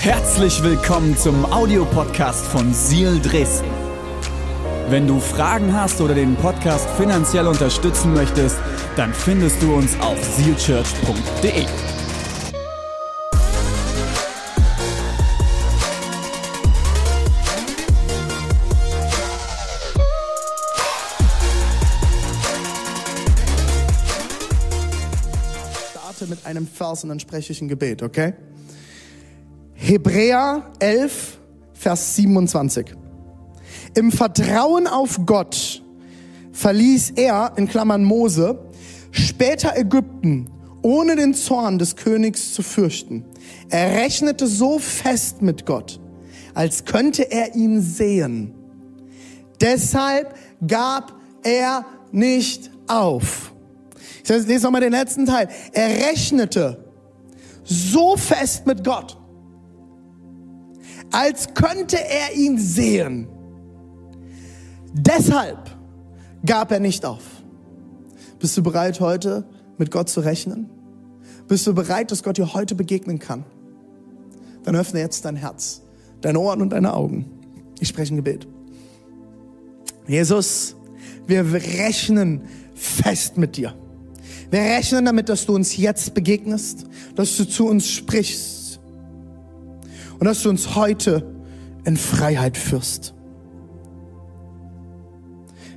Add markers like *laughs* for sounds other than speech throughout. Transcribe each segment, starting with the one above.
Herzlich willkommen zum Audiopodcast von Seal Dresden. Wenn du Fragen hast oder den Podcast finanziell unterstützen möchtest, dann findest du uns auf sealchurch.de. starte mit einem Vers und dann spreche ich ein Gebet, okay? Hebräer 11, Vers 27. Im Vertrauen auf Gott verließ er, in Klammern Mose, später Ägypten, ohne den Zorn des Königs zu fürchten. Er rechnete so fest mit Gott, als könnte er ihn sehen. Deshalb gab er nicht auf. Ich lese nochmal den letzten Teil. Er rechnete so fest mit Gott, als könnte er ihn sehen. Deshalb gab er nicht auf. Bist du bereit, heute mit Gott zu rechnen? Bist du bereit, dass Gott dir heute begegnen kann? Dann öffne jetzt dein Herz, deine Ohren und deine Augen. Ich spreche ein Gebet. Jesus, wir rechnen fest mit dir. Wir rechnen damit, dass du uns jetzt begegnest, dass du zu uns sprichst und dass du uns heute in Freiheit führst.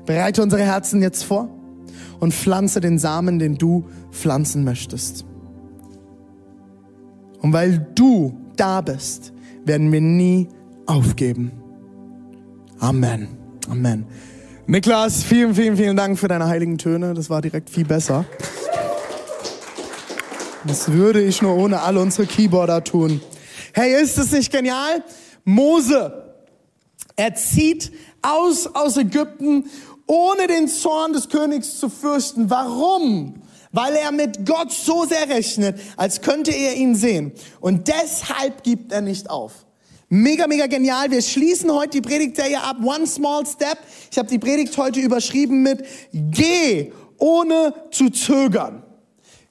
Bereite unsere Herzen jetzt vor und pflanze den Samen, den du pflanzen möchtest. Und weil du da bist, werden wir nie aufgeben. Amen. Amen. Niklas, vielen, vielen, vielen Dank für deine heiligen Töne. Das war direkt viel besser. Das würde ich nur ohne alle unsere Keyboarder tun. Hey, ist es nicht genial? Mose, er zieht aus aus Ägypten, ohne den Zorn des Königs zu fürchten. Warum? Weil er mit Gott so sehr rechnet, als könnte er ihn sehen. Und deshalb gibt er nicht auf. Mega, mega genial. Wir schließen heute die Predigtserie ab. One Small Step. Ich habe die Predigt heute überschrieben mit Geh ohne zu zögern.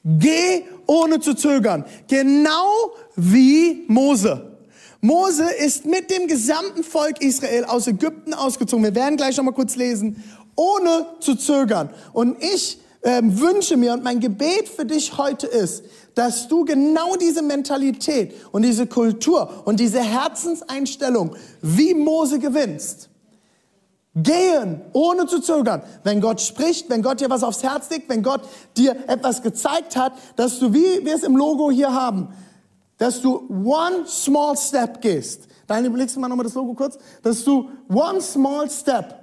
Geh ohne zu zögern. Genau wie Mose. Mose ist mit dem gesamten Volk Israel aus Ägypten ausgezogen. Wir werden gleich noch mal kurz lesen. Ohne zu zögern. Und ich ähm, wünsche mir und mein Gebet für dich heute ist, dass du genau diese Mentalität und diese Kultur und diese Herzenseinstellung wie Mose gewinnst. Gehen, ohne zu zögern. Wenn Gott spricht, wenn Gott dir was aufs Herz legt, wenn Gott dir etwas gezeigt hat, dass du, wie wir es im Logo hier haben, dass du one small step gehst. Daniel, überlegst du mal nochmal das Logo kurz? Dass du one small step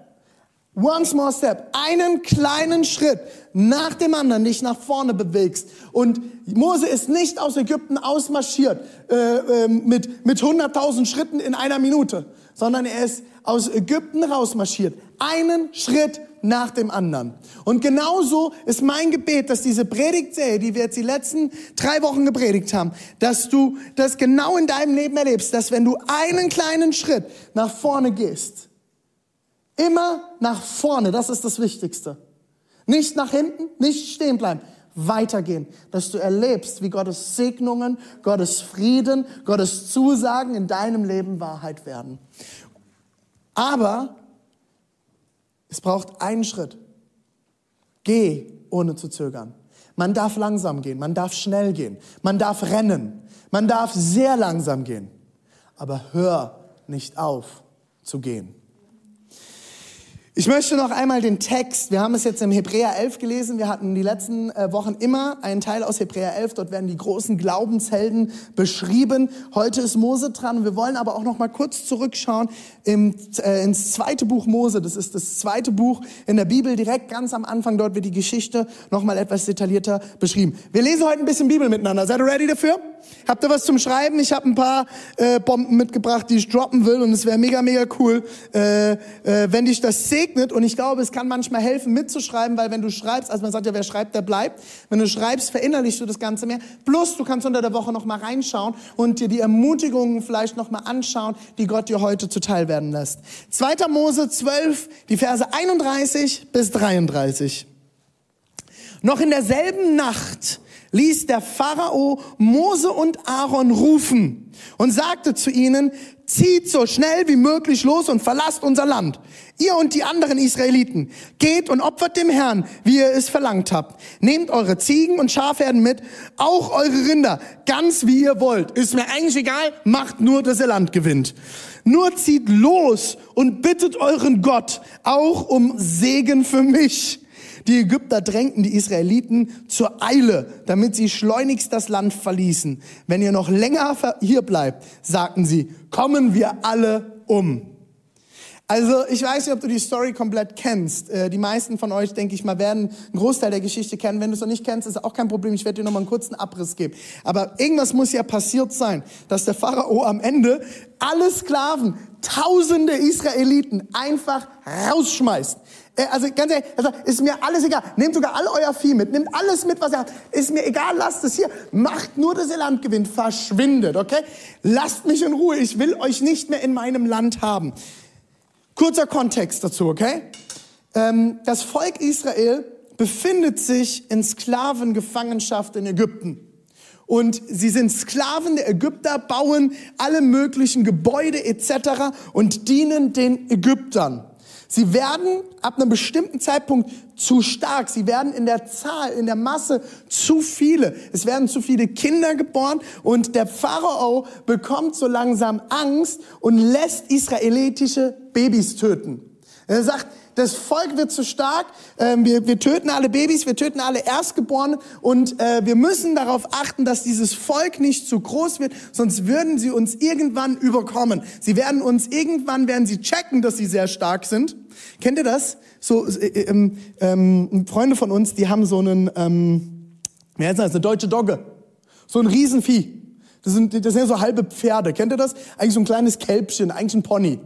One small step, einen kleinen Schritt nach dem anderen dich nach vorne bewegst. Und Mose ist nicht aus Ägypten ausmarschiert äh, äh, mit, mit 100.000 Schritten in einer Minute, sondern er ist aus Ägypten rausmarschiert. Einen Schritt nach dem anderen. Und genauso ist mein Gebet, dass diese Predigtserie, die wir jetzt die letzten drei Wochen gepredigt haben, dass du das genau in deinem Leben erlebst, dass wenn du einen kleinen Schritt nach vorne gehst, Immer nach vorne, das ist das Wichtigste. Nicht nach hinten, nicht stehen bleiben, weitergehen, dass du erlebst, wie Gottes Segnungen, Gottes Frieden, Gottes Zusagen in deinem Leben Wahrheit werden. Aber es braucht einen Schritt. Geh ohne zu zögern. Man darf langsam gehen, man darf schnell gehen, man darf rennen, man darf sehr langsam gehen. Aber hör nicht auf zu gehen. Ich möchte noch einmal den Text, wir haben es jetzt im Hebräer 11 gelesen, wir hatten die letzten äh, Wochen immer einen Teil aus Hebräer 11, dort werden die großen Glaubenshelden beschrieben. Heute ist Mose dran, wir wollen aber auch noch mal kurz zurückschauen im, äh, ins zweite Buch Mose, das ist das zweite Buch in der Bibel, direkt ganz am Anfang, dort wird die Geschichte noch mal etwas detaillierter beschrieben. Wir lesen heute ein bisschen Bibel miteinander, seid ihr ready dafür? Habt ihr was zum Schreiben? Ich habe ein paar äh, Bomben mitgebracht, die ich droppen will und es wäre mega, mega cool, äh, äh, wenn dich das segnet und ich glaube, es kann manchmal helfen mitzuschreiben, weil wenn du schreibst, also man sagt ja, wer schreibt, der bleibt. Wenn du schreibst, verinnerlichst du das Ganze mehr. Plus, du kannst unter der Woche noch mal reinschauen und dir die Ermutigungen vielleicht noch mal anschauen, die Gott dir heute zuteil werden lässt. 2. Mose 12, die Verse 31 bis 33. Noch in derselben Nacht ließ der Pharao Mose und Aaron rufen und sagte zu ihnen, zieht so schnell wie möglich los und verlasst unser Land. Ihr und die anderen Israeliten, geht und opfert dem Herrn, wie ihr es verlangt habt. Nehmt eure Ziegen und Schafherden mit, auch eure Rinder, ganz wie ihr wollt. Ist mir eigentlich egal, macht nur, dass ihr Land gewinnt. Nur zieht los und bittet euren Gott auch um Segen für mich die Ägypter drängten die Israeliten zur Eile, damit sie schleunigst das Land verließen. Wenn ihr noch länger hier bleibt, sagten sie, kommen wir alle um. Also ich weiß nicht, ob du die Story komplett kennst. Äh, die meisten von euch, denke ich mal, werden einen Großteil der Geschichte kennen. Wenn du es noch nicht kennst, ist auch kein Problem. Ich werde dir noch mal einen kurzen Abriss geben. Aber irgendwas muss ja passiert sein, dass der Pharao am Ende alle Sklaven, tausende Israeliten einfach rausschmeißt. Äh, also ganz ehrlich, also ist mir alles egal. Nehmt sogar all euer Vieh mit, nehmt alles mit, was ihr habt. Ist mir egal, lasst es hier. Macht nur, dass ihr Land gewinnt. Verschwindet, okay? Lasst mich in Ruhe. Ich will euch nicht mehr in meinem Land haben. Kurzer Kontext dazu, okay? Ähm, das Volk Israel befindet sich in Sklavengefangenschaft in Ägypten. Und sie sind Sklaven der Ägypter, bauen alle möglichen Gebäude etc. und dienen den Ägyptern. Sie werden ab einem bestimmten Zeitpunkt zu stark. Sie werden in der Zahl, in der Masse zu viele. Es werden zu viele Kinder geboren und der Pharao bekommt so langsam Angst und lässt israelitische Babys töten. Er sagt, das Volk wird zu stark, ähm, wir, wir töten alle Babys, wir töten alle Erstgeborenen und äh, wir müssen darauf achten, dass dieses Volk nicht zu groß wird, sonst würden sie uns irgendwann überkommen. Sie werden uns irgendwann, werden sie checken, dass sie sehr stark sind. Kennt ihr das? So äh, ähm, ähm, Freunde von uns, die haben so einen, ähm, wie heißt das, eine deutsche Dogge, so ein Riesenvieh. Das sind, das sind ja so halbe Pferde. Kennt ihr das? Eigentlich so ein kleines Kälbchen, eigentlich ein Pony.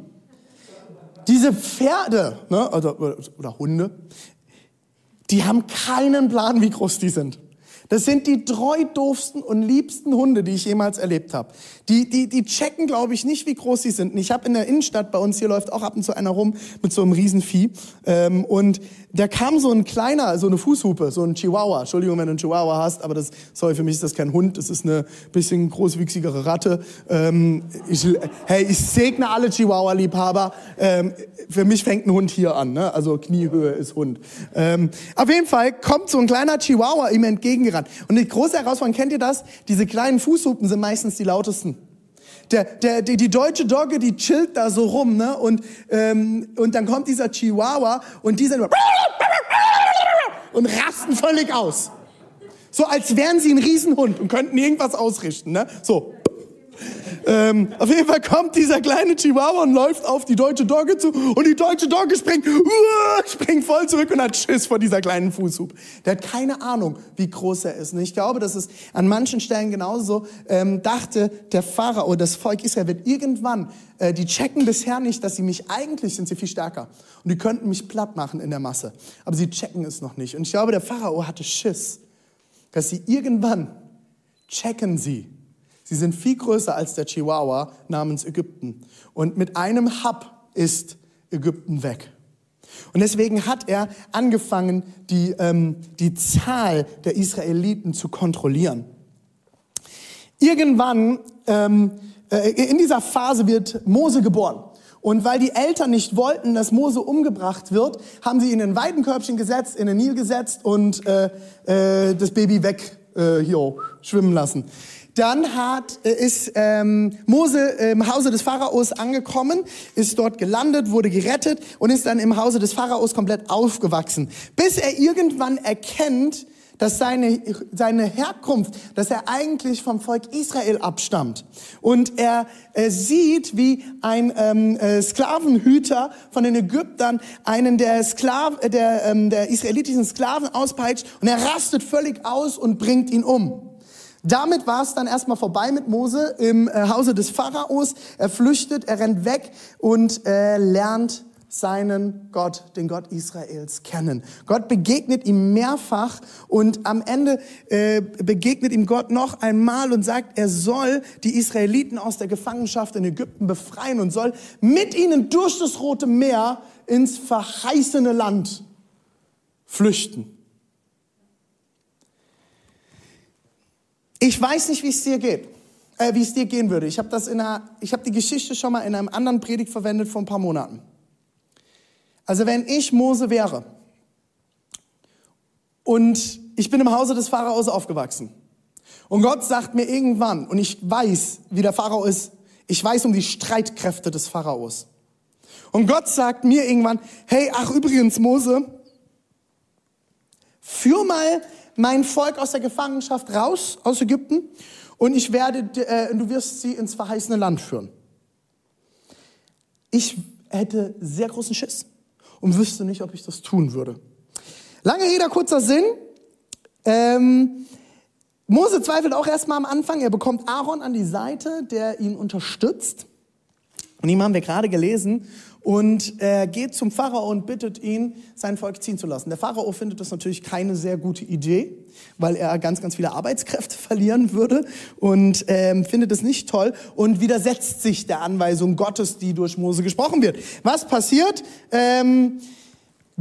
Diese Pferde ne, oder, oder Hunde, die haben keinen Plan, wie groß die sind. Das sind die treu doofsten und liebsten Hunde, die ich jemals erlebt habe. Die, die, die checken, glaube ich, nicht, wie groß sie sind. Und ich habe in der Innenstadt bei uns, hier läuft auch ab und zu einer rum mit so einem Riesenvieh. Ähm, und da kam so ein kleiner, so eine Fußhupe, so ein Chihuahua. Entschuldigung, wenn du einen Chihuahua hast, aber das, sorry, für mich ist das kein Hund, das ist eine bisschen großwüchsigere Ratte. Ähm, ich, hey, ich segne alle Chihuahua-Liebhaber. Ähm, für mich fängt ein Hund hier an, ne? also Kniehöhe ist Hund. Ähm, auf jeden Fall kommt so ein kleiner Chihuahua ihm entgegengerannt. Und die große Herausforderung, kennt ihr das? Diese kleinen Fußhupen sind meistens die lautesten. Der, der, die, deutsche Dogge, die chillt da so rum, ne? Und, ähm, und dann kommt dieser Chihuahua und die sind und rasten völlig aus. So als wären sie ein Riesenhund und könnten irgendwas ausrichten, ne? So. Ähm, auf jeden Fall kommt dieser kleine Chihuahua und läuft auf die deutsche Dogge zu und die deutsche Dogge springt, uh, springt voll zurück und hat Schiss vor dieser kleinen Fußhub. Der hat keine Ahnung, wie groß er ist. Und ich glaube, dass es an manchen Stellen genauso ähm, dachte der Pharao, das Volk Israel wird irgendwann, äh, die checken bisher nicht, dass sie mich, eigentlich sind sie viel stärker und die könnten mich platt machen in der Masse. Aber sie checken es noch nicht. Und ich glaube, der Pharao hatte Schiss, dass sie irgendwann checken sie, Sie sind viel größer als der Chihuahua namens Ägypten. Und mit einem Hub ist Ägypten weg. Und deswegen hat er angefangen, die, ähm, die Zahl der Israeliten zu kontrollieren. Irgendwann ähm, äh, in dieser Phase wird Mose geboren. Und weil die Eltern nicht wollten, dass Mose umgebracht wird, haben sie ihn in ein Weidenkörbchen gesetzt, in den Nil gesetzt und äh, äh, das Baby weg äh, hier schwimmen lassen. Dann hat, äh, ist ähm, Mose im Hause des Pharaos angekommen, ist dort gelandet, wurde gerettet und ist dann im Hause des Pharaos komplett aufgewachsen, bis er irgendwann erkennt, dass seine, seine Herkunft, dass er eigentlich vom Volk Israel abstammt. Und er, er sieht, wie ein ähm, äh, Sklavenhüter von den Ägyptern einen der, Sklaven, der, ähm, der israelitischen Sklaven auspeitscht und er rastet völlig aus und bringt ihn um. Damit war es dann erstmal vorbei mit Mose im äh, Hause des Pharaos. Er flüchtet, er rennt weg und äh, lernt seinen Gott, den Gott Israels, kennen. Gott begegnet ihm mehrfach und am Ende äh, begegnet ihm Gott noch einmal und sagt, er soll die Israeliten aus der Gefangenschaft in Ägypten befreien und soll mit ihnen durch das Rote Meer ins verheißene Land flüchten. Ich weiß nicht, wie es dir geht, äh, wie es dir gehen würde. Ich habe das in einer, ich habe die Geschichte schon mal in einem anderen Predigt verwendet vor ein paar Monaten. Also wenn ich Mose wäre und ich bin im Hause des Pharaos aufgewachsen und Gott sagt mir irgendwann und ich weiß, wie der Pharao ist, ich weiß um die Streitkräfte des Pharaos. Und Gott sagt mir irgendwann, hey, ach übrigens Mose, führ mal mein Volk aus der Gefangenschaft raus aus Ägypten und ich werde, äh, du wirst sie ins verheißene Land führen. Ich hätte sehr großen Schiss und wüsste nicht, ob ich das tun würde. Lange Rede, kurzer Sinn. Ähm, Mose zweifelt auch erstmal am Anfang. Er bekommt Aaron an die Seite, der ihn unterstützt. Und ihm haben wir gerade gelesen und er geht zum Pharao und bittet ihn, sein Volk ziehen zu lassen. Der Pharao findet das natürlich keine sehr gute Idee, weil er ganz, ganz viele Arbeitskräfte *laughs* verlieren würde und ähm, findet es nicht toll und widersetzt sich der Anweisung Gottes, die durch Mose gesprochen wird. Was passiert? Ähm,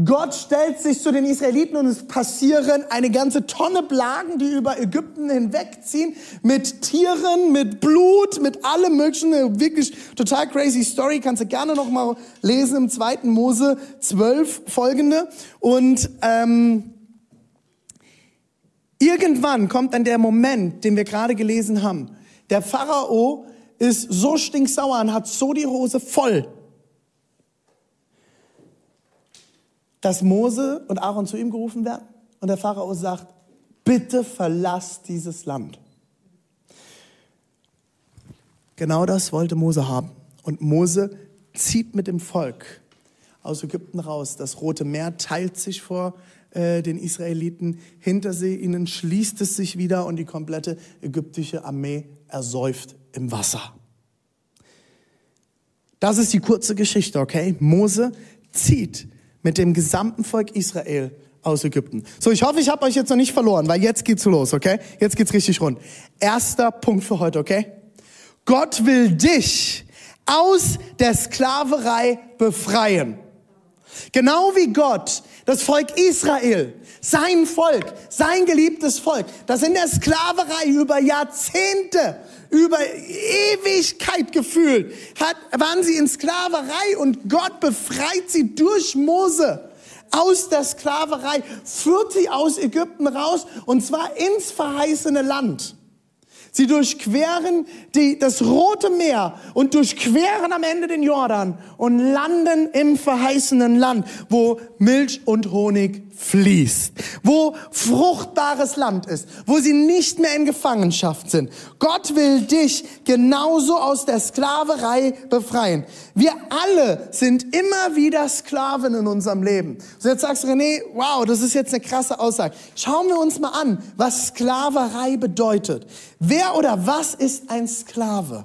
Gott stellt sich zu den Israeliten und es passieren eine ganze Tonne Plagen, die über Ägypten hinwegziehen, mit Tieren, mit Blut, mit allem möglichen. Wirklich total crazy Story, kannst du gerne noch mal lesen im zweiten Mose 12 folgende. Und ähm, irgendwann kommt dann der Moment, den wir gerade gelesen haben. Der Pharao ist so stinksauer und hat so die Hose voll dass Mose und Aaron zu ihm gerufen werden und der Pharao sagt, bitte verlass dieses Land. Genau das wollte Mose haben. Und Mose zieht mit dem Volk aus Ägypten raus. Das Rote Meer teilt sich vor äh, den Israeliten. Hinter sie ihnen schließt es sich wieder und die komplette ägyptische Armee ersäuft im Wasser. Das ist die kurze Geschichte, okay? Mose zieht mit dem gesamten Volk Israel aus Ägypten. So, ich hoffe, ich habe euch jetzt noch nicht verloren, weil jetzt geht's los, okay? Jetzt geht's richtig rund. Erster Punkt für heute, okay? Gott will dich aus der Sklaverei befreien. Genau wie Gott das Volk Israel, sein Volk, sein geliebtes Volk, das in der Sklaverei über Jahrzehnte über Ewigkeit gefühlt, hat, waren sie in Sklaverei und Gott befreit sie durch Mose aus der Sklaverei, führt sie aus Ägypten raus und zwar ins verheißene Land. Sie durchqueren die, das Rote Meer und durchqueren am Ende den Jordan und landen im verheißenen Land, wo Milch und Honig fließt, wo fruchtbares Land ist, wo sie nicht mehr in Gefangenschaft sind. Gott will dich genauso aus der Sklaverei befreien. Wir alle sind immer wieder Sklaven in unserem Leben. So jetzt sagst du, René, wow, das ist jetzt eine krasse Aussage. Schauen wir uns mal an, was Sklaverei bedeutet. Wer oder was ist ein Sklave?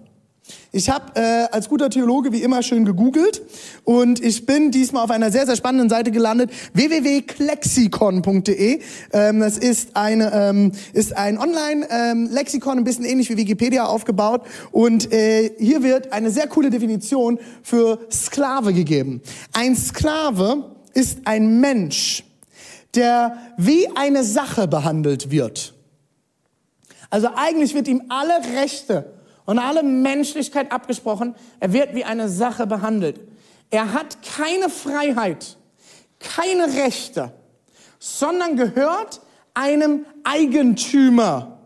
Ich habe äh, als guter Theologe wie immer schön gegoogelt und ich bin diesmal auf einer sehr, sehr spannenden Seite gelandet, www.klexikon.de. Ähm, das ist, eine, ähm, ist ein Online-Lexikon, ähm, ein bisschen ähnlich wie Wikipedia aufgebaut und äh, hier wird eine sehr coole Definition für Sklave gegeben. Ein Sklave ist ein Mensch, der wie eine Sache behandelt wird. Also eigentlich wird ihm alle Rechte und alle Menschlichkeit abgesprochen. Er wird wie eine Sache behandelt. Er hat keine Freiheit, keine Rechte, sondern gehört einem Eigentümer.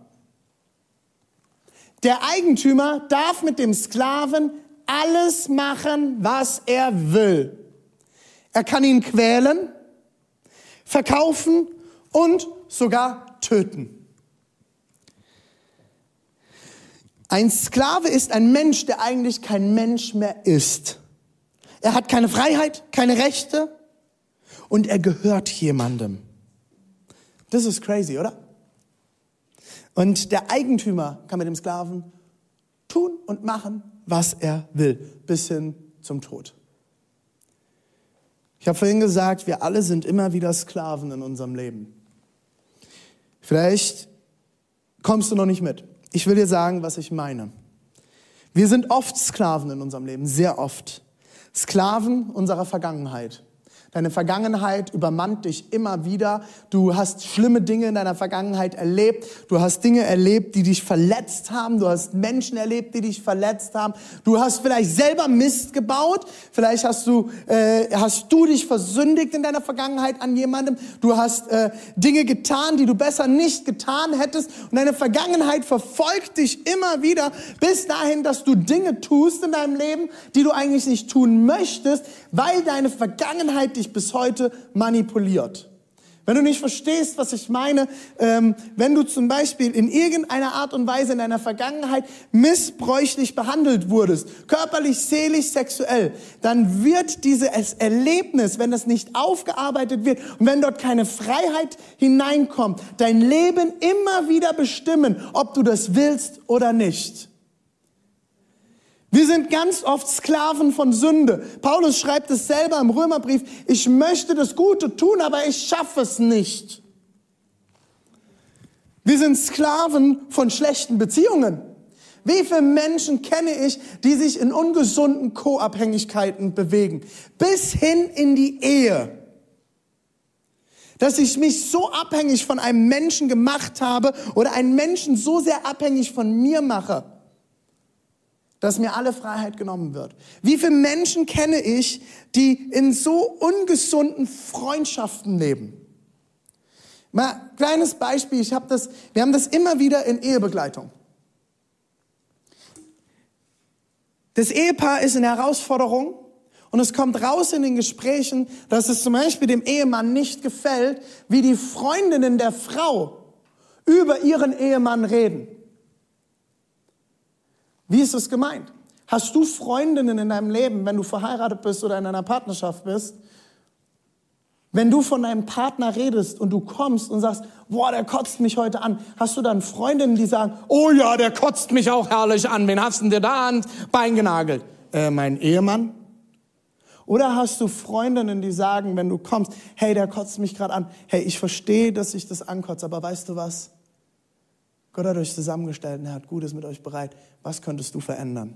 Der Eigentümer darf mit dem Sklaven alles machen, was er will. Er kann ihn quälen, verkaufen und sogar töten. Ein Sklave ist ein Mensch, der eigentlich kein Mensch mehr ist. Er hat keine Freiheit, keine Rechte und er gehört jemandem. Das ist crazy, oder? Und der Eigentümer kann mit dem Sklaven tun und machen, was er will, bis hin zum Tod. Ich habe vorhin gesagt, wir alle sind immer wieder Sklaven in unserem Leben. Vielleicht kommst du noch nicht mit. Ich will dir sagen, was ich meine. Wir sind oft Sklaven in unserem Leben, sehr oft. Sklaven unserer Vergangenheit. Deine Vergangenheit übermannt dich immer wieder. Du hast schlimme Dinge in deiner Vergangenheit erlebt. Du hast Dinge erlebt, die dich verletzt haben. Du hast Menschen erlebt, die dich verletzt haben. Du hast vielleicht selber Mist gebaut. Vielleicht hast du, äh, hast du dich versündigt in deiner Vergangenheit an jemandem. Du hast äh, Dinge getan, die du besser nicht getan hättest. Und deine Vergangenheit verfolgt dich immer wieder bis dahin, dass du Dinge tust in deinem Leben, die du eigentlich nicht tun möchtest, weil deine Vergangenheit bis heute manipuliert. Wenn du nicht verstehst, was ich meine, ähm, wenn du zum Beispiel in irgendeiner Art und Weise in deiner Vergangenheit missbräuchlich behandelt wurdest, körperlich, seelisch, sexuell, dann wird dieses Erlebnis, wenn das nicht aufgearbeitet wird und wenn dort keine Freiheit hineinkommt, dein Leben immer wieder bestimmen, ob du das willst oder nicht. Wir sind ganz oft Sklaven von Sünde. Paulus schreibt es selber im Römerbrief, ich möchte das Gute tun, aber ich schaffe es nicht. Wir sind Sklaven von schlechten Beziehungen. Wie viele Menschen kenne ich, die sich in ungesunden Co-Abhängigkeiten bewegen? Bis hin in die Ehe. Dass ich mich so abhängig von einem Menschen gemacht habe oder einen Menschen so sehr abhängig von mir mache, dass mir alle Freiheit genommen wird. Wie viele Menschen kenne ich, die in so ungesunden Freundschaften leben? Mal kleines Beispiel, ich habe das, wir haben das immer wieder in Ehebegleitung. Das Ehepaar ist in Herausforderung und es kommt raus in den Gesprächen, dass es zum Beispiel dem Ehemann nicht gefällt, wie die Freundinnen der Frau über ihren Ehemann reden. Wie ist es gemeint? Hast du Freundinnen in deinem Leben, wenn du verheiratet bist oder in einer Partnerschaft bist? Wenn du von deinem Partner redest und du kommst und sagst, boah, der kotzt mich heute an, hast du dann Freundinnen, die sagen, oh ja, der kotzt mich auch herrlich an, wen hast du denn dir da an Bein genagelt? Äh, mein Ehemann? Oder hast du Freundinnen, die sagen, wenn du kommst, hey, der kotzt mich gerade an, hey, ich verstehe, dass ich das ankotze, aber weißt du was? Gott hat euch zusammengestellt und er hat Gutes mit euch bereit. Was könntest du verändern?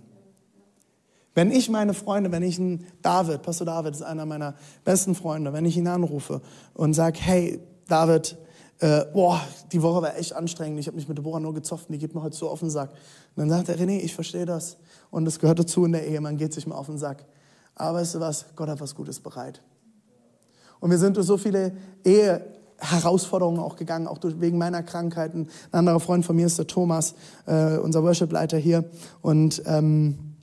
Wenn ich meine Freunde, wenn ich einen David, Pastor David ist einer meiner besten Freunde, wenn ich ihn anrufe und sage, hey, David, äh, boah, die Woche war echt anstrengend, ich habe mich mit Deborah nur gezofft die geht mir heute so auf den Sack. Und dann sagt er, René, ich verstehe das und das gehört dazu in der Ehe, man geht sich mal auf den Sack. Aber weißt du was, Gott hat was Gutes bereit. Und wir sind durch so viele Ehe, Herausforderungen auch gegangen, auch durch, wegen meiner Krankheiten. Ein anderer Freund von mir ist der Thomas, äh, unser Worship-Leiter hier. Und ähm,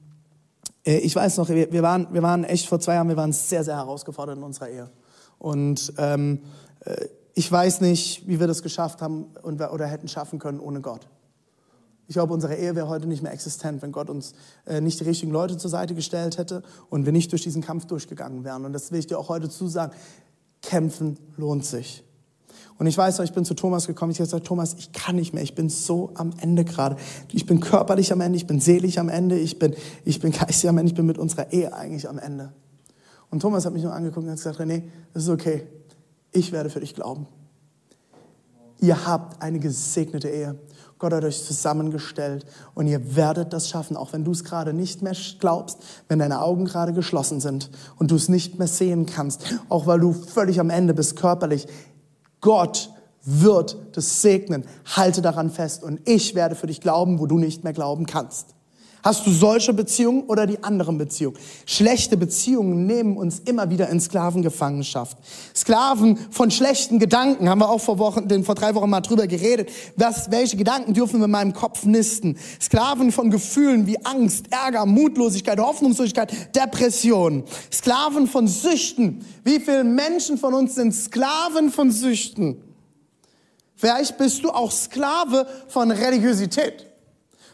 äh, ich weiß noch, wir, wir, waren, wir waren echt vor zwei Jahren, wir waren sehr, sehr herausgefordert in unserer Ehe. Und ähm, äh, ich weiß nicht, wie wir das geschafft haben und, oder hätten schaffen können ohne Gott. Ich glaube, unsere Ehe wäre heute nicht mehr existent, wenn Gott uns äh, nicht die richtigen Leute zur Seite gestellt hätte und wir nicht durch diesen Kampf durchgegangen wären. Und das will ich dir auch heute zusagen. Kämpfen lohnt sich. Und ich weiß noch, ich bin zu Thomas gekommen. Ich habe gesagt, Thomas, ich kann nicht mehr. Ich bin so am Ende gerade. Ich bin körperlich am Ende, ich bin seelisch am Ende, ich bin, ich bin geistig am Ende, ich bin mit unserer Ehe eigentlich am Ende. Und Thomas hat mich nur angeguckt und hat gesagt, René, das ist okay. Ich werde für dich glauben. Ihr habt eine gesegnete Ehe. Gott hat euch zusammengestellt und ihr werdet das schaffen, auch wenn du es gerade nicht mehr glaubst, wenn deine Augen gerade geschlossen sind und du es nicht mehr sehen kannst, auch weil du völlig am Ende bist körperlich. Gott wird das segnen. Halte daran fest und ich werde für dich glauben, wo du nicht mehr glauben kannst. Hast du solche Beziehungen oder die anderen Beziehungen? Schlechte Beziehungen nehmen uns immer wieder in Sklavengefangenschaft. Sklaven von schlechten Gedanken, haben wir auch vor Wochen, vor drei Wochen mal drüber geredet. Was, welche Gedanken dürfen wir in meinem Kopf nisten? Sklaven von Gefühlen wie Angst, Ärger, Mutlosigkeit, Hoffnungslosigkeit, Depression. Sklaven von Süchten. Wie viele Menschen von uns sind Sklaven von Süchten? Vielleicht bist du auch Sklave von Religiosität.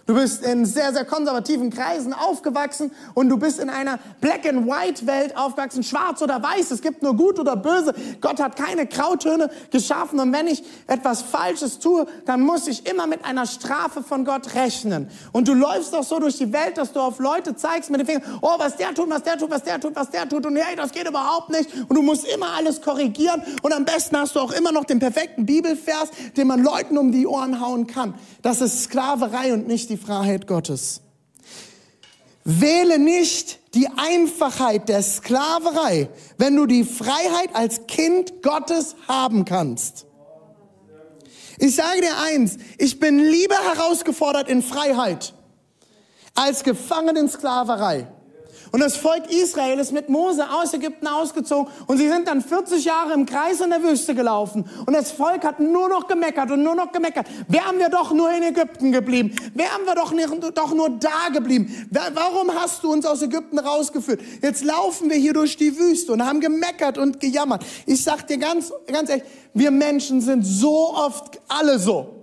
Du bist in sehr, sehr konservativen Kreisen aufgewachsen und du bist in einer Black-and-White-Welt aufgewachsen, schwarz oder weiß. Es gibt nur gut oder böse. Gott hat keine Grautöne geschaffen und wenn ich etwas Falsches tue, dann muss ich immer mit einer Strafe von Gott rechnen. Und du läufst doch so durch die Welt, dass du auf Leute zeigst mit dem Finger, oh, was der tut, was der tut, was der tut, was der tut und hey, das geht überhaupt nicht. Und du musst immer alles korrigieren und am besten hast du auch immer noch den perfekten Bibelvers, den man Leuten um die Ohren hauen kann. Das ist Sklaverei und nicht die Freiheit Gottes. Wähle nicht die Einfachheit der Sklaverei, wenn du die Freiheit als Kind Gottes haben kannst. Ich sage dir eins, ich bin lieber herausgefordert in Freiheit als gefangen in Sklaverei. Und das Volk Israel ist mit Mose aus Ägypten ausgezogen und sie sind dann 40 Jahre im Kreis in der Wüste gelaufen. Und das Volk hat nur noch gemeckert und nur noch gemeckert. Wären wir doch nur in Ägypten geblieben? Wären wir doch, nicht, doch nur da geblieben? Warum hast du uns aus Ägypten rausgeführt? Jetzt laufen wir hier durch die Wüste und haben gemeckert und gejammert. Ich sag dir ganz, ganz ehrlich, wir Menschen sind so oft alle so.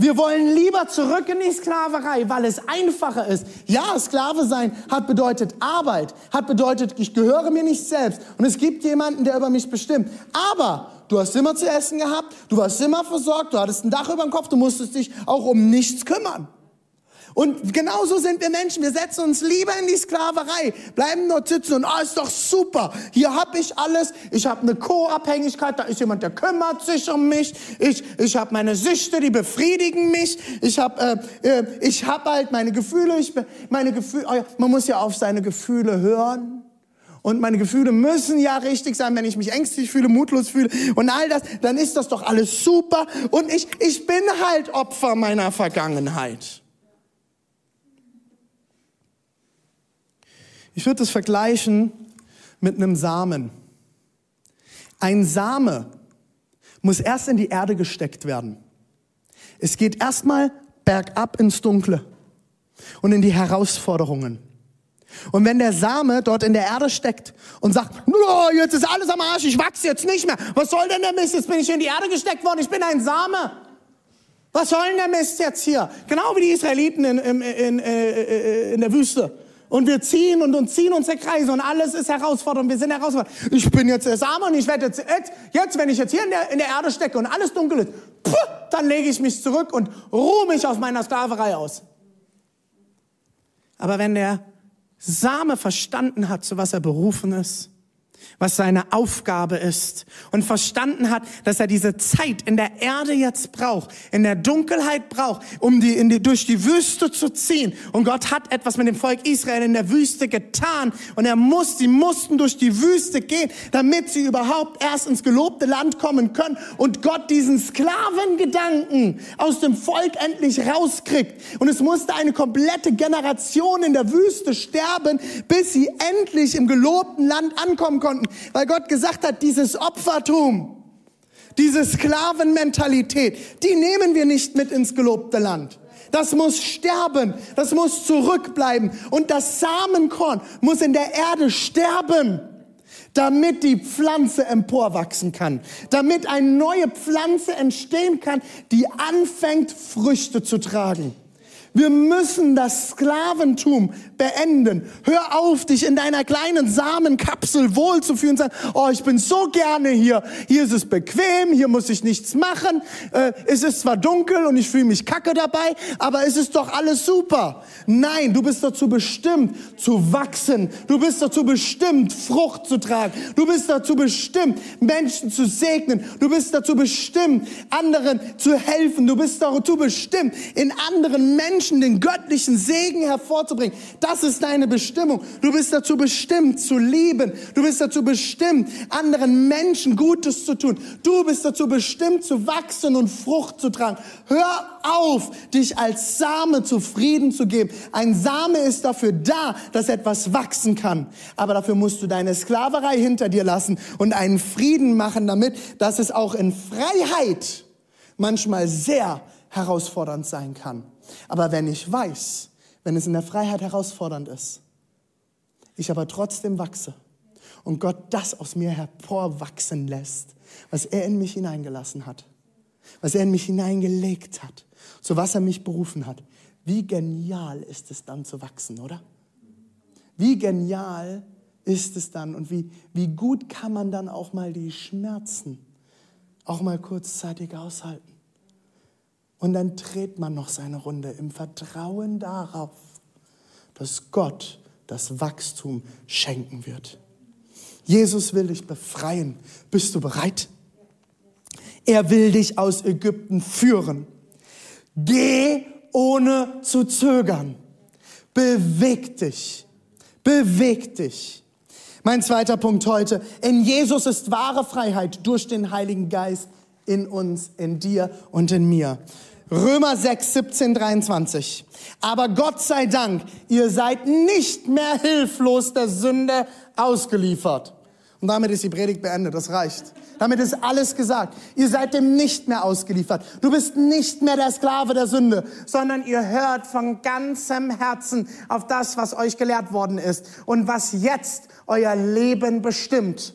Wir wollen lieber zurück in die Sklaverei, weil es einfacher ist. Ja, Sklave sein hat bedeutet Arbeit, hat bedeutet, ich gehöre mir nicht selbst und es gibt jemanden, der über mich bestimmt. Aber du hast immer zu essen gehabt, du warst immer versorgt, du hattest ein Dach über dem Kopf, du musstest dich auch um nichts kümmern. Und genauso sind wir Menschen. Wir setzen uns lieber in die Sklaverei, bleiben dort sitzen und, ah, ist doch super. Hier habe ich alles. Ich habe eine Co-Abhängigkeit. Da ist jemand, der kümmert sich um mich. Ich, ich habe meine Süchte, die befriedigen mich. Ich habe äh, äh, ich hab halt meine Gefühle. Ich, meine Gefühle. Oh ja, man muss ja auf seine Gefühle hören. Und meine Gefühle müssen ja richtig sein, wenn ich mich ängstlich fühle, mutlos fühle und all das, dann ist das doch alles super. Und ich, ich bin halt Opfer meiner Vergangenheit. Ich würde es vergleichen mit einem Samen. Ein Same muss erst in die Erde gesteckt werden. Es geht erstmal bergab ins Dunkle und in die Herausforderungen. Und wenn der Same dort in der Erde steckt und sagt, oh, jetzt ist alles am Arsch, ich wachse jetzt nicht mehr. Was soll denn der Mist? Jetzt bin ich in die Erde gesteckt worden, ich bin ein Same. Was soll denn der Mist jetzt hier? Genau wie die Israeliten in, in, in, äh, in der Wüste. Und wir ziehen und, und ziehen uns der Kreise und alles ist herausfordernd. Wir sind herausfordernd. Ich bin jetzt der Same und ich werde jetzt, jetzt, wenn ich jetzt hier in der, in der Erde stecke und alles dunkel ist, puh, dann lege ich mich zurück und ruhe mich auf meiner Sklaverei aus. Aber wenn der Same verstanden hat, zu was er berufen ist, was seine Aufgabe ist und verstanden hat, dass er diese Zeit in der Erde jetzt braucht, in der Dunkelheit braucht, um die, in die, durch die Wüste zu ziehen. Und Gott hat etwas mit dem Volk Israel in der Wüste getan und er muss, sie mussten durch die Wüste gehen, damit sie überhaupt erst ins gelobte Land kommen können und Gott diesen Sklavengedanken aus dem Volk endlich rauskriegt. Und es musste eine komplette Generation in der Wüste sterben, bis sie endlich im gelobten Land ankommen konnten weil Gott gesagt hat, dieses Opfertum, diese Sklavenmentalität, die nehmen wir nicht mit ins gelobte Land. Das muss sterben, das muss zurückbleiben und das Samenkorn muss in der Erde sterben, damit die Pflanze emporwachsen kann, damit eine neue Pflanze entstehen kann, die anfängt Früchte zu tragen. Wir müssen das Sklaventum beenden. Hör auf, dich in deiner kleinen Samenkapsel wohlzufühlen und sagen, oh, ich bin so gerne hier. Hier ist es bequem, hier muss ich nichts machen. Äh, es ist zwar dunkel und ich fühle mich kacke dabei, aber es ist doch alles super. Nein, du bist dazu bestimmt zu wachsen. Du bist dazu bestimmt, Frucht zu tragen. Du bist dazu bestimmt, Menschen zu segnen. Du bist dazu bestimmt, anderen zu helfen. Du bist dazu bestimmt, in anderen Menschen den göttlichen Segen hervorzubringen. Das ist deine Bestimmung. Du bist dazu bestimmt zu lieben. Du bist dazu bestimmt, anderen Menschen Gutes zu tun. Du bist dazu bestimmt zu wachsen und Frucht zu tragen. Hör auf, dich als Same zufrieden zu geben. Ein Same ist dafür da, dass etwas wachsen kann. Aber dafür musst du deine Sklaverei hinter dir lassen und einen Frieden machen damit, dass es auch in Freiheit manchmal sehr herausfordernd sein kann. Aber wenn ich weiß, wenn es in der Freiheit herausfordernd ist. Ich aber trotzdem wachse und Gott das aus mir hervorwachsen lässt, was er in mich hineingelassen hat, was er in mich hineingelegt hat, zu was er mich berufen hat. Wie genial ist es dann zu wachsen, oder? Wie genial ist es dann und wie, wie gut kann man dann auch mal die Schmerzen auch mal kurzzeitig aushalten. Und dann dreht man noch seine Runde im Vertrauen darauf, dass Gott das Wachstum schenken wird. Jesus will dich befreien. Bist du bereit? Er will dich aus Ägypten führen. Geh ohne zu zögern. Beweg dich. Beweg dich. Mein zweiter Punkt heute. In Jesus ist wahre Freiheit durch den Heiligen Geist in uns, in dir und in mir. Römer 6, 17, 23. Aber Gott sei Dank, ihr seid nicht mehr hilflos der Sünde ausgeliefert. Und damit ist die Predigt beendet, das reicht. Damit ist alles gesagt. Ihr seid dem nicht mehr ausgeliefert. Du bist nicht mehr der Sklave der Sünde, sondern ihr hört von ganzem Herzen auf das, was euch gelehrt worden ist und was jetzt euer Leben bestimmt.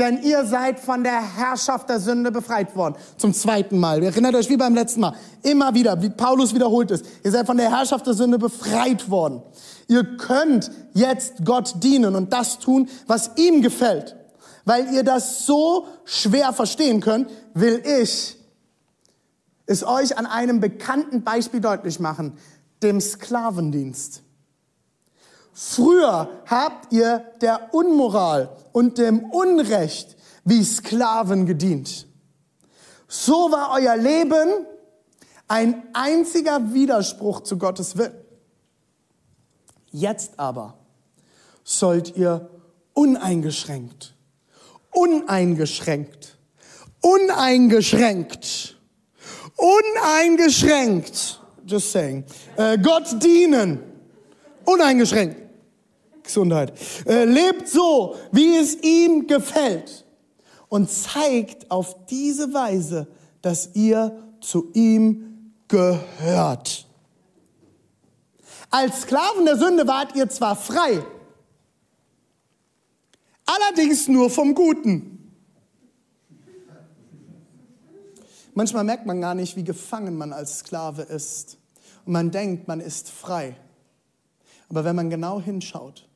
Denn ihr seid von der Herrschaft der Sünde befreit worden. Zum zweiten Mal. Ihr erinnert euch wie beim letzten Mal. Immer wieder, wie Paulus wiederholt ist. Ihr seid von der Herrschaft der Sünde befreit worden. Ihr könnt jetzt Gott dienen und das tun, was ihm gefällt. Weil ihr das so schwer verstehen könnt, will ich es euch an einem bekannten Beispiel deutlich machen, dem Sklavendienst. Früher habt ihr der Unmoral und dem Unrecht wie Sklaven gedient. So war euer Leben ein einziger Widerspruch zu Gottes Willen. Jetzt aber sollt ihr uneingeschränkt uneingeschränkt, uneingeschränkt, uneingeschränkt, just saying, äh, Gott dienen, uneingeschränkt. Gesundheit. Äh, lebt so, wie es ihm gefällt und zeigt auf diese Weise, dass ihr zu ihm gehört. Als Sklaven der Sünde wart ihr zwar frei, allerdings nur vom Guten. Manchmal merkt man gar nicht, wie gefangen man als Sklave ist. Und man denkt, man ist frei. Aber wenn man genau hinschaut,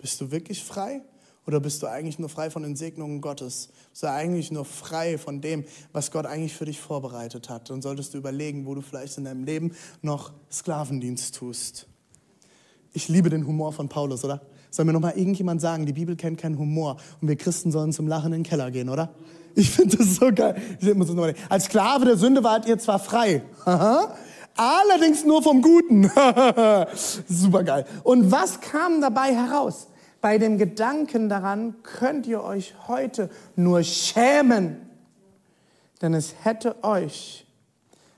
bist du wirklich frei? Oder bist du eigentlich nur frei von den Segnungen Gottes? Bist du eigentlich nur frei von dem, was Gott eigentlich für dich vorbereitet hat? Und solltest du überlegen, wo du vielleicht in deinem Leben noch Sklavendienst tust. Ich liebe den Humor von Paulus, oder? Soll mir noch mal irgendjemand sagen, die Bibel kennt keinen Humor und wir Christen sollen zum Lachen in den Keller gehen, oder? Ich finde das so geil. Als Sklave der Sünde wart ihr zwar frei, allerdings nur vom Guten. *laughs* Super geil. Und was kam dabei heraus? Bei dem Gedanken daran könnt ihr euch heute nur schämen, denn es hätte euch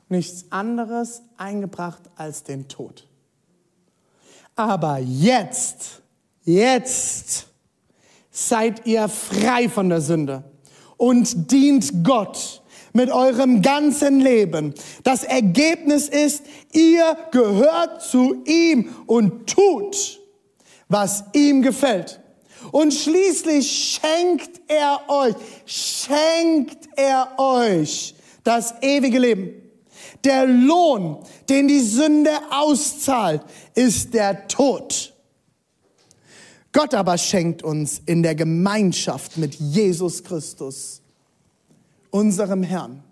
nichts anderes eingebracht als den Tod. Aber jetzt Jetzt seid ihr frei von der Sünde und dient Gott mit eurem ganzen Leben. Das Ergebnis ist, ihr gehört zu ihm und tut, was ihm gefällt. Und schließlich schenkt er euch, schenkt er euch das ewige Leben. Der Lohn, den die Sünde auszahlt, ist der Tod. Gott aber schenkt uns in der Gemeinschaft mit Jesus Christus, unserem Herrn,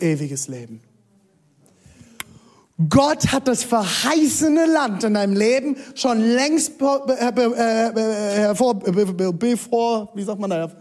ewiges Leben. Gott hat das verheißene Land in deinem Leben schon längst bevor, wie sagt man da,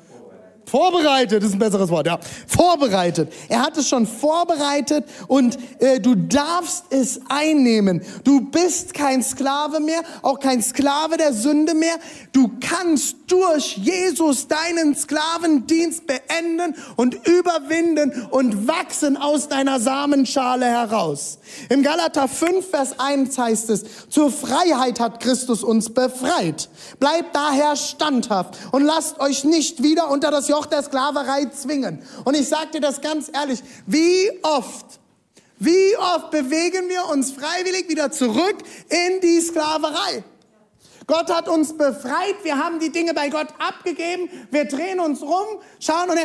Vorbereitet ist ein besseres Wort, ja. Vorbereitet. Er hat es schon vorbereitet und äh, du darfst es einnehmen. Du bist kein Sklave mehr, auch kein Sklave der Sünde mehr. Du kannst durch Jesus deinen Sklavendienst beenden und überwinden und wachsen aus deiner Samenschale heraus. Im Galater 5, Vers 1 heißt es, zur Freiheit hat Christus uns befreit. Bleibt daher standhaft und lasst euch nicht wieder unter das Joch der Sklaverei zwingen. Und ich sage dir das ganz ehrlich, wie oft, wie oft bewegen wir uns freiwillig wieder zurück in die Sklaverei? Gott hat uns befreit, wir haben die Dinge bei Gott abgegeben, wir drehen uns rum, schauen und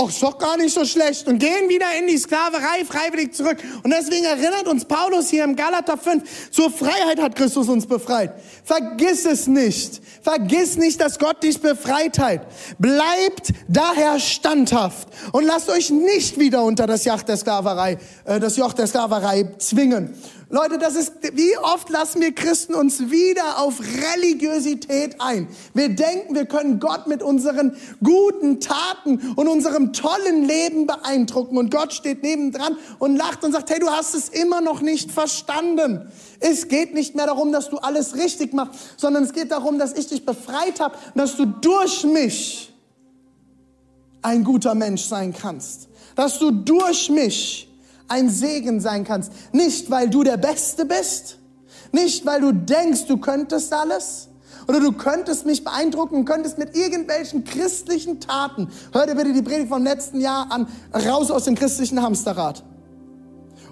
ach, ist doch gar nicht so schlecht und gehen wieder in die Sklaverei freiwillig zurück. Und deswegen erinnert uns Paulus hier im Galater 5, zur Freiheit hat Christus uns befreit. Vergiss es nicht. Vergiss nicht, dass Gott dich befreit hat. Bleibt daher standhaft und lasst euch nicht wieder unter das Joch der Sklaverei, äh, das Joch der Sklaverei zwingen. Leute, das ist, wie oft lassen wir Christen uns wieder auf Religiosität ein? Wir denken, wir können Gott mit unseren guten Taten und unserem tollen Leben beeindrucken. Und Gott steht nebendran und lacht und sagt, hey, du hast es immer noch nicht verstanden. Es geht nicht mehr darum, dass du alles richtig machst, sondern es geht darum, dass ich dich befreit habe und dass du durch mich ein guter Mensch sein kannst. Dass du durch mich ein Segen sein kannst. Nicht, weil du der Beste bist, nicht, weil du denkst, du könntest alles, oder du könntest mich beeindrucken, könntest mit irgendwelchen christlichen Taten, hör dir bitte die Predigt vom letzten Jahr an, raus aus dem christlichen Hamsterrad.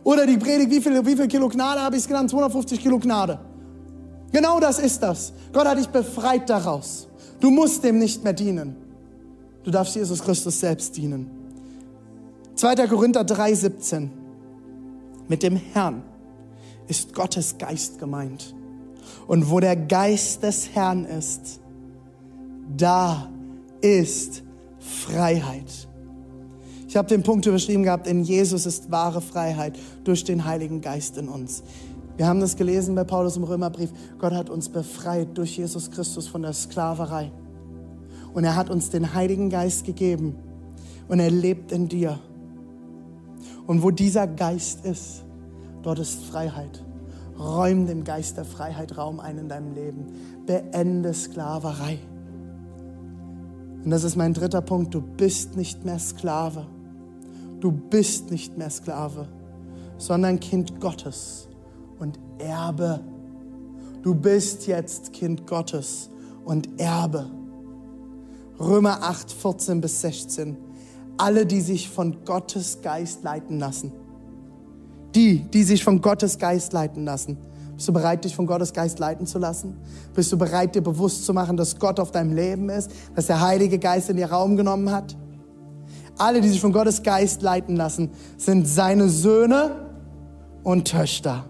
Oder die Predigt, wie viel, wie viel Kilo Gnade habe ich es genannt? 250 Kilo Gnade. Genau das ist das. Gott hat dich befreit daraus. Du musst dem nicht mehr dienen. Du darfst Jesus Christus selbst dienen. 2. Korinther 3, 17. Mit dem Herrn ist Gottes Geist gemeint. Und wo der Geist des Herrn ist, da ist Freiheit. Ich habe den Punkt überschrieben gehabt, in Jesus ist wahre Freiheit durch den Heiligen Geist in uns. Wir haben das gelesen bei Paulus im Römerbrief. Gott hat uns befreit durch Jesus Christus von der Sklaverei. Und er hat uns den Heiligen Geist gegeben. Und er lebt in dir. Und wo dieser Geist ist, dort ist Freiheit. Räum dem Geist der Freiheit Raum ein in deinem Leben. Beende Sklaverei. Und das ist mein dritter Punkt. Du bist nicht mehr Sklave. Du bist nicht mehr Sklave, sondern Kind Gottes und Erbe. Du bist jetzt Kind Gottes und Erbe. Römer 8, 14 bis 16 alle, die sich von Gottes Geist leiten lassen. Die, die sich von Gottes Geist leiten lassen. Bist du bereit, dich von Gottes Geist leiten zu lassen? Bist du bereit, dir bewusst zu machen, dass Gott auf deinem Leben ist, dass der Heilige Geist in dir Raum genommen hat? Alle, die sich von Gottes Geist leiten lassen, sind seine Söhne und Töchter.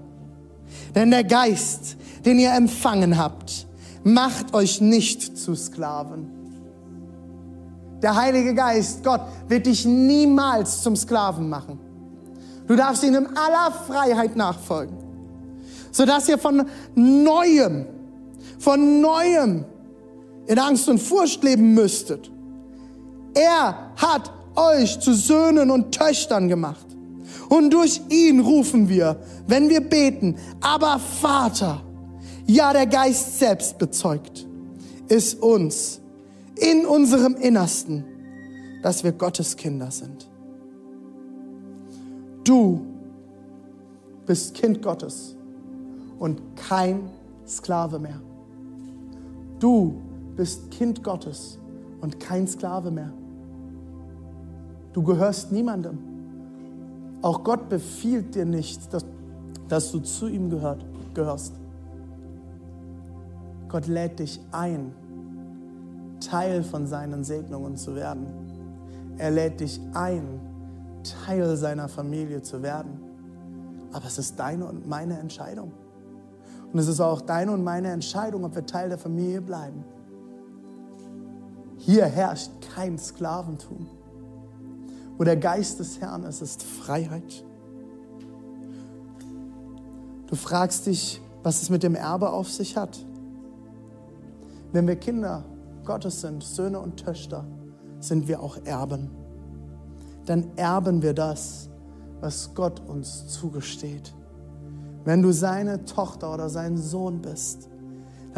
Denn der Geist, den ihr empfangen habt, macht euch nicht zu Sklaven der Heilige Geist, Gott, wird dich niemals zum Sklaven machen. Du darfst ihm in aller Freiheit nachfolgen, sodass ihr von neuem, von neuem in Angst und Furcht leben müsstet. Er hat euch zu Söhnen und Töchtern gemacht. Und durch ihn rufen wir, wenn wir beten, aber Vater, ja der Geist selbst bezeugt, ist uns in unserem Innersten, dass wir Gottes Kinder sind. Du bist Kind Gottes und kein Sklave mehr. Du bist Kind Gottes und kein Sklave mehr. Du gehörst niemandem. Auch Gott befiehlt dir nicht, dass, dass du zu ihm gehört, gehörst. Gott lädt dich ein, Teil von seinen Segnungen zu werden. Er lädt dich ein, Teil seiner Familie zu werden. Aber es ist deine und meine Entscheidung. Und es ist auch deine und meine Entscheidung, ob wir Teil der Familie bleiben. Hier herrscht kein Sklaventum. Wo der Geist des Herrn ist, ist Freiheit. Du fragst dich, was es mit dem Erbe auf sich hat. Wenn wir Kinder Gottes sind, Söhne und Töchter, sind wir auch Erben. Dann erben wir das, was Gott uns zugesteht. Wenn du seine Tochter oder sein Sohn bist,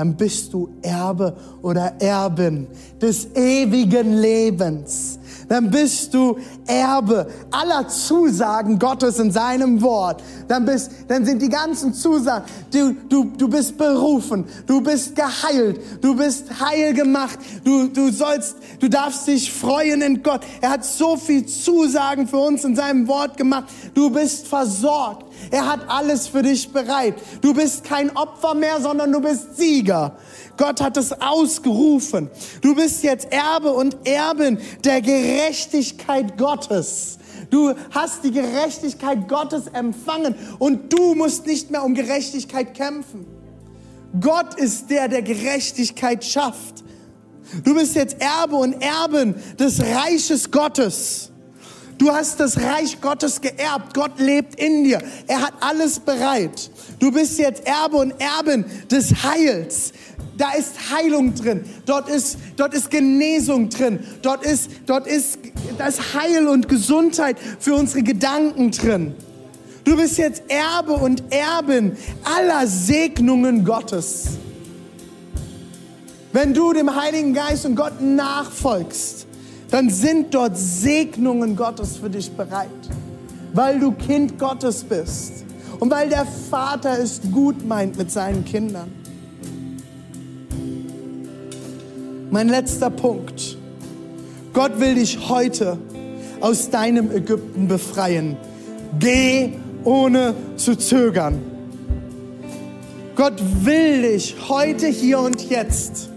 dann bist du Erbe oder Erbin des ewigen Lebens. Dann bist du Erbe aller Zusagen Gottes in seinem Wort. Dann, bist, dann sind die ganzen Zusagen, du, du, du bist berufen, du bist geheilt, du bist heil gemacht, du, du sollst, du darfst dich freuen in Gott. Er hat so viel Zusagen für uns in seinem Wort gemacht. Du bist versorgt. Er hat alles für dich bereit. Du bist kein Opfer mehr, sondern du bist Sieger. Gott hat es ausgerufen. Du bist jetzt Erbe und Erbin der Gerechtigkeit Gottes. Du hast die Gerechtigkeit Gottes empfangen und du musst nicht mehr um Gerechtigkeit kämpfen. Gott ist der, der Gerechtigkeit schafft. Du bist jetzt Erbe und Erbin des Reiches Gottes. Du hast das Reich Gottes geerbt. Gott lebt in dir. Er hat alles bereit. Du bist jetzt Erbe und Erbin des Heils. Da ist Heilung drin. Dort ist, dort ist Genesung drin. Dort ist, dort ist das Heil und Gesundheit für unsere Gedanken drin. Du bist jetzt Erbe und Erbin aller Segnungen Gottes. Wenn du dem Heiligen Geist und Gott nachfolgst, dann sind dort Segnungen Gottes für dich bereit, weil du Kind Gottes bist und weil der Vater es gut meint mit seinen Kindern. Mein letzter Punkt. Gott will dich heute aus deinem Ägypten befreien. Geh ohne zu zögern. Gott will dich heute, hier und jetzt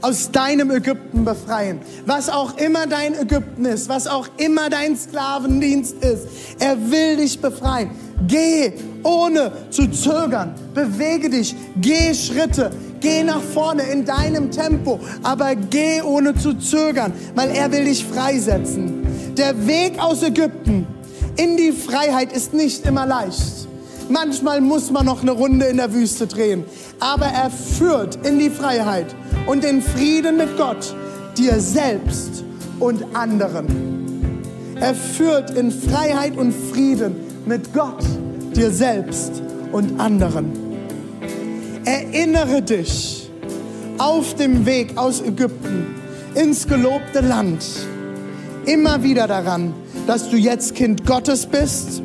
aus deinem Ägypten befreien. Was auch immer dein Ägypten ist, was auch immer dein Sklavendienst ist, er will dich befreien. Geh ohne zu zögern. Bewege dich, geh Schritte, geh nach vorne in deinem Tempo, aber geh ohne zu zögern, weil er will dich freisetzen. Der Weg aus Ägypten in die Freiheit ist nicht immer leicht. Manchmal muss man noch eine Runde in der Wüste drehen, aber er führt in die Freiheit und den Frieden mit Gott, dir selbst und anderen. Er führt in Freiheit und Frieden mit Gott, dir selbst und anderen. Erinnere dich auf dem Weg aus Ägypten ins gelobte Land immer wieder daran, dass du jetzt Kind Gottes bist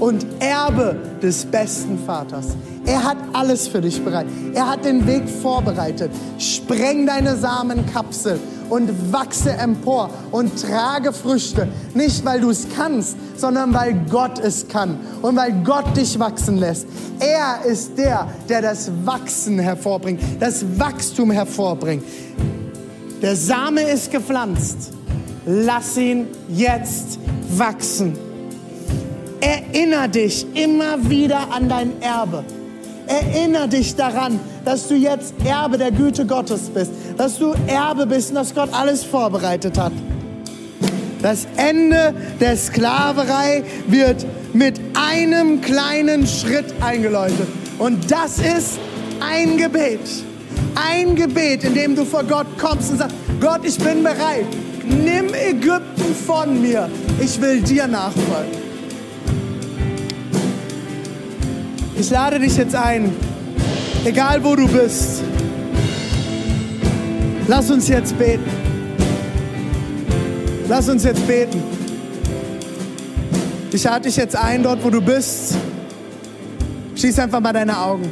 und Erbe des besten Vaters. Er hat alles für dich bereit. Er hat den Weg vorbereitet. Spreng deine Samenkapsel und wachse empor und trage Früchte. Nicht, weil du es kannst, sondern weil Gott es kann und weil Gott dich wachsen lässt. Er ist der, der das Wachsen hervorbringt, das Wachstum hervorbringt. Der Same ist gepflanzt. Lass ihn jetzt wachsen. Erinner dich immer wieder an dein Erbe. Erinner dich daran, dass du jetzt Erbe der Güte Gottes bist, dass du Erbe bist und dass Gott alles vorbereitet hat. Das Ende der Sklaverei wird mit einem kleinen Schritt eingeläutet. Und das ist ein Gebet. Ein Gebet, in dem du vor Gott kommst und sagst, Gott, ich bin bereit. Nimm Ägypten von mir. Ich will dir nachfolgen. Ich lade dich jetzt ein, egal wo du bist. Lass uns jetzt beten. Lass uns jetzt beten. Ich lade dich jetzt ein, dort wo du bist. Schließ einfach mal deine Augen.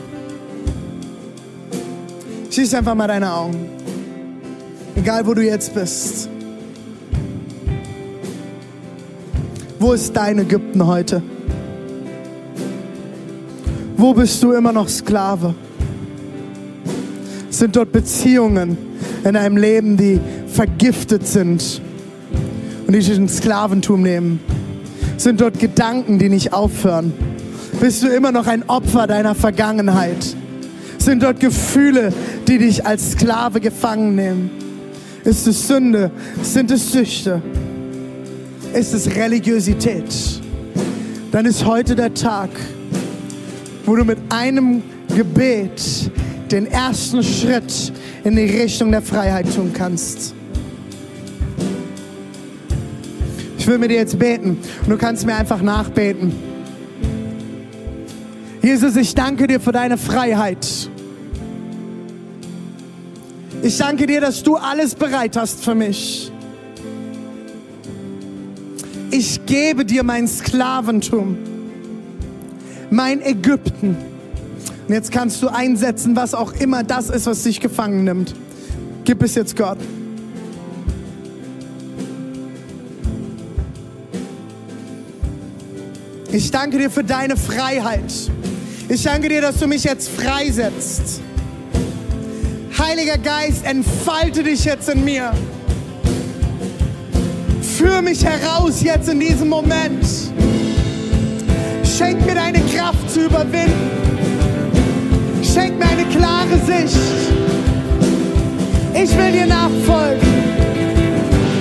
Schließ einfach mal deine Augen. Egal wo du jetzt bist. Wo ist dein Ägypten heute? Wo bist du immer noch Sklave? Sind dort Beziehungen in deinem Leben, die vergiftet sind und die dich in Sklaventum nehmen? Sind dort Gedanken, die nicht aufhören? Bist du immer noch ein Opfer deiner Vergangenheit? Sind dort Gefühle, die dich als Sklave gefangen nehmen? Ist es Sünde? Sind es Süchte? Ist es Religiosität? Dann ist heute der Tag, wo du mit einem Gebet den ersten Schritt in die Richtung der Freiheit tun kannst. Ich will mit dir jetzt beten und du kannst mir einfach nachbeten. Jesus, ich danke dir für deine Freiheit. Ich danke dir, dass du alles bereit hast für mich. Ich gebe dir mein Sklaventum mein Ägypten. Und jetzt kannst du einsetzen, was auch immer das ist, was dich gefangen nimmt. Gib es jetzt Gott. Ich danke dir für deine Freiheit. Ich danke dir, dass du mich jetzt freisetzt. Heiliger Geist, entfalte dich jetzt in mir. Führ mich heraus jetzt in diesem Moment. Schenk mir deine Kraft zu überwinden. Schenk mir eine klare Sicht. Ich will dir nachfolgen.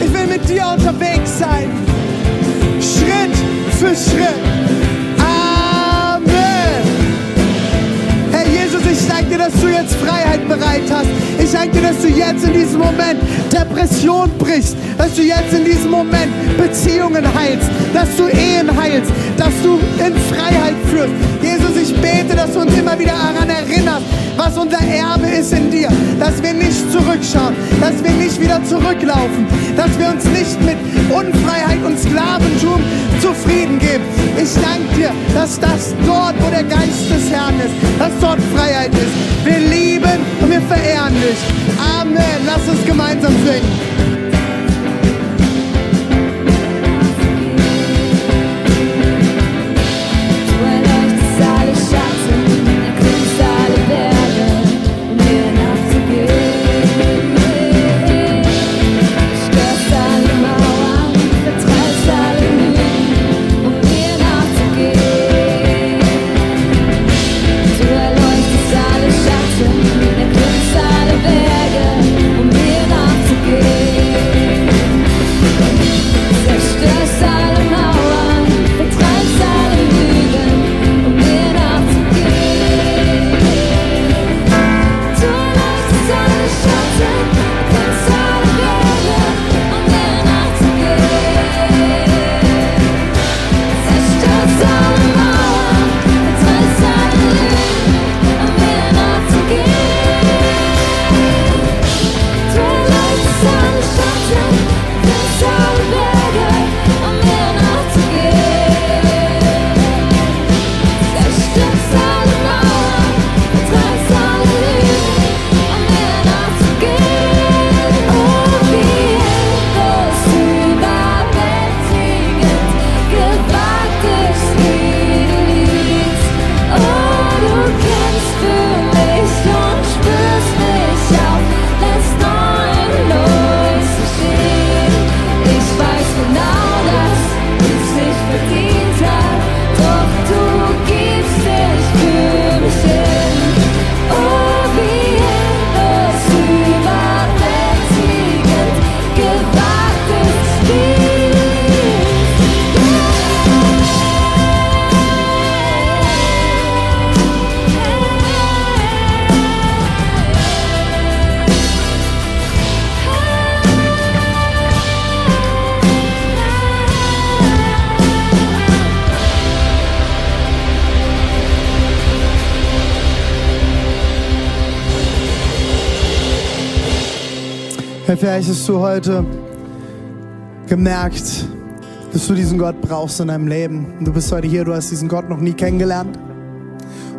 Ich will mit dir unterwegs sein. Schritt für Schritt. Dass du jetzt Freiheit bereit hast. Ich danke dir, dass du jetzt in diesem Moment Depression brichst, dass du jetzt in diesem Moment Beziehungen heilst, dass du Ehen heilst, dass du in Freiheit führst. Jesus, ich bete, dass du uns immer wieder daran erinnerst, was unser Erbe ist in dir, dass wir nicht zurückschauen, dass wir nicht wieder zurücklaufen, dass wir uns nicht mit Unfreiheit und Sklaventum zufrieden geben. Ich danke dir, dass das dort, wo der Geist des Herrn ist, dass dort Freiheit ist. Wir lieben und wir verehren dich. Amen. Lass uns gemeinsam singen. Vielleicht hast du heute gemerkt, dass du diesen Gott brauchst in deinem Leben. Und du bist heute hier, du hast diesen Gott noch nie kennengelernt.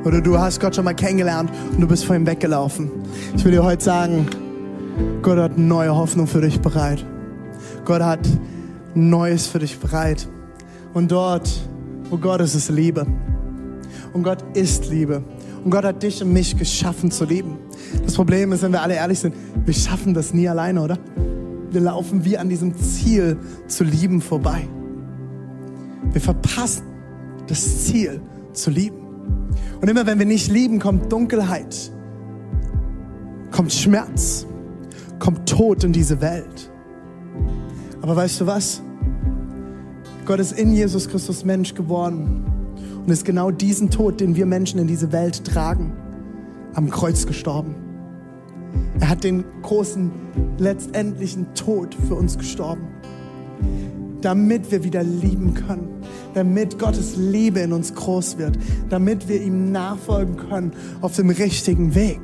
Oder du hast Gott schon mal kennengelernt und du bist vor ihm weggelaufen. Ich will dir heute sagen, Gott hat neue Hoffnung für dich bereit. Gott hat Neues für dich bereit. Und dort, wo Gott ist, ist Liebe. Und Gott ist Liebe. Und Gott hat dich und mich geschaffen zu lieben. Das Problem ist, wenn wir alle ehrlich sind, wir schaffen das nie alleine, oder? Wir laufen wie an diesem Ziel zu lieben vorbei. Wir verpassen das Ziel zu lieben. Und immer wenn wir nicht lieben, kommt Dunkelheit, kommt Schmerz, kommt Tod in diese Welt. Aber weißt du was? Gott ist in Jesus Christus Mensch geworden und ist genau diesen Tod, den wir Menschen in diese Welt tragen, am Kreuz gestorben. Er hat den großen, letztendlichen Tod für uns gestorben, damit wir wieder lieben können, damit Gottes Liebe in uns groß wird, damit wir ihm nachfolgen können auf dem richtigen Weg.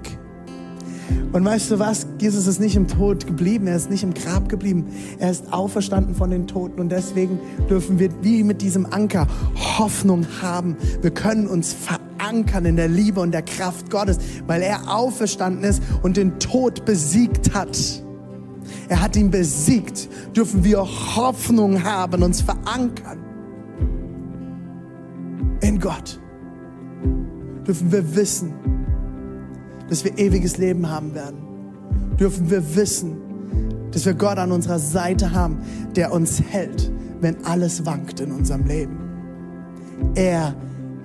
Und weißt du was? Jesus ist nicht im Tod geblieben, er ist nicht im Grab geblieben, er ist auferstanden von den Toten und deswegen dürfen wir wie mit diesem Anker Hoffnung haben. Wir können uns verankern in der Liebe und der Kraft Gottes, weil er auferstanden ist und den Tod besiegt hat. Er hat ihn besiegt. Dürfen wir Hoffnung haben, uns verankern in Gott. Dürfen wir wissen, dass wir ewiges Leben haben werden, dürfen wir wissen, dass wir Gott an unserer Seite haben, der uns hält, wenn alles wankt in unserem Leben. Er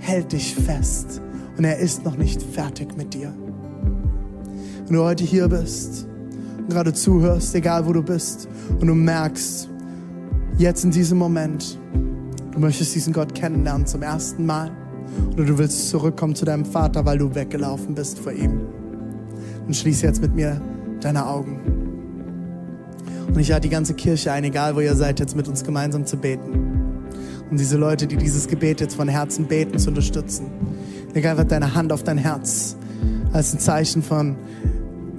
hält dich fest und er ist noch nicht fertig mit dir. Wenn du heute hier bist und gerade zuhörst, egal wo du bist, und du merkst, jetzt in diesem Moment, du möchtest diesen Gott kennenlernen zum ersten Mal, oder du willst zurückkommen zu deinem Vater, weil du weggelaufen bist vor ihm Und schließe jetzt mit mir deine Augen. Und ich lade die ganze Kirche ein, egal wo ihr seid, jetzt mit uns gemeinsam zu beten. Um diese Leute, die dieses Gebet jetzt von Herzen beten, zu unterstützen. Leg einfach deine Hand auf dein Herz als ein Zeichen von,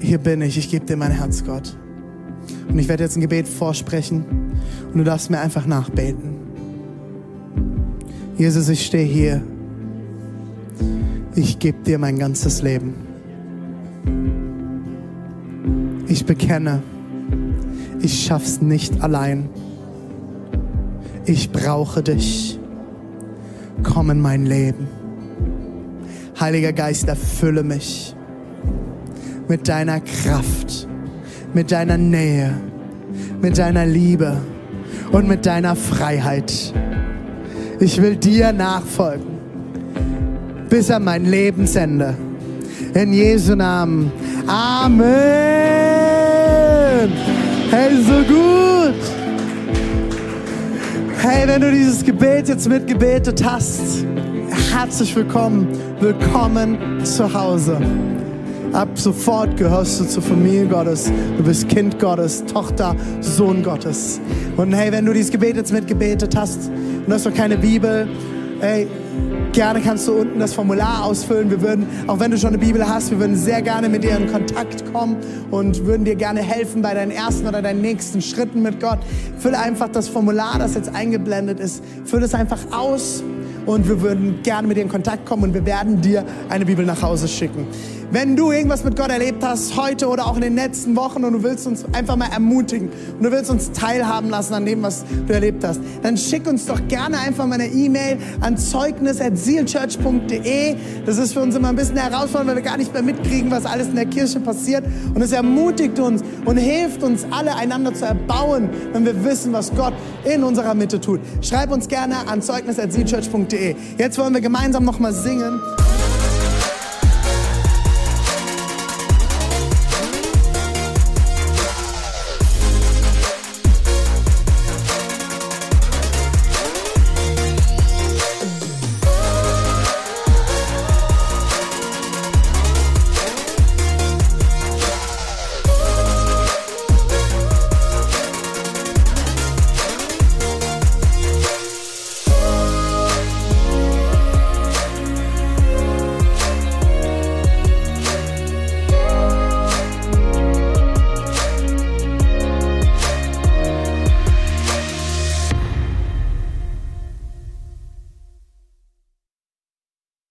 hier bin ich, ich gebe dir mein Herz, Gott. Und ich werde jetzt ein Gebet vorsprechen und du darfst mir einfach nachbeten. Jesus, ich stehe hier. Ich gebe dir mein ganzes Leben. Ich bekenne, ich schaff's nicht allein. Ich brauche dich. Komm in mein Leben. Heiliger Geist, erfülle mich mit deiner Kraft, mit deiner Nähe, mit deiner Liebe und mit deiner Freiheit. Ich will dir nachfolgen bis an mein Lebensende. In Jesu Namen. Amen. Hey, so gut. Hey, wenn du dieses Gebet jetzt mitgebetet hast, herzlich willkommen. Willkommen zu Hause. Ab sofort gehörst du zur Familie Gottes. Du bist Kind Gottes, Tochter, Sohn Gottes. Und hey, wenn du dieses Gebet jetzt mitgebetet hast und hast noch keine Bibel, hey, gerne kannst du unten das Formular ausfüllen. Wir würden, auch wenn du schon eine Bibel hast, wir würden sehr gerne mit dir in Kontakt kommen und würden dir gerne helfen bei deinen ersten oder deinen nächsten Schritten mit Gott. Fülle einfach das Formular, das jetzt eingeblendet ist, fülle es einfach aus und wir würden gerne mit dir in Kontakt kommen und wir werden dir eine Bibel nach Hause schicken. Wenn du irgendwas mit Gott erlebt hast, heute oder auch in den letzten Wochen und du willst uns einfach mal ermutigen und du willst uns teilhaben lassen an dem, was du erlebt hast, dann schick uns doch gerne einfach mal eine E-Mail an zeugnis.sealchurch.de. Das ist für uns immer ein bisschen herausfordernd, weil wir gar nicht mehr mitkriegen, was alles in der Kirche passiert. Und es ermutigt uns und hilft uns alle einander zu erbauen, wenn wir wissen, was Gott in unserer Mitte tut. Schreib uns gerne an zeugnis.sealchurch.de. Jetzt wollen wir gemeinsam nochmal singen.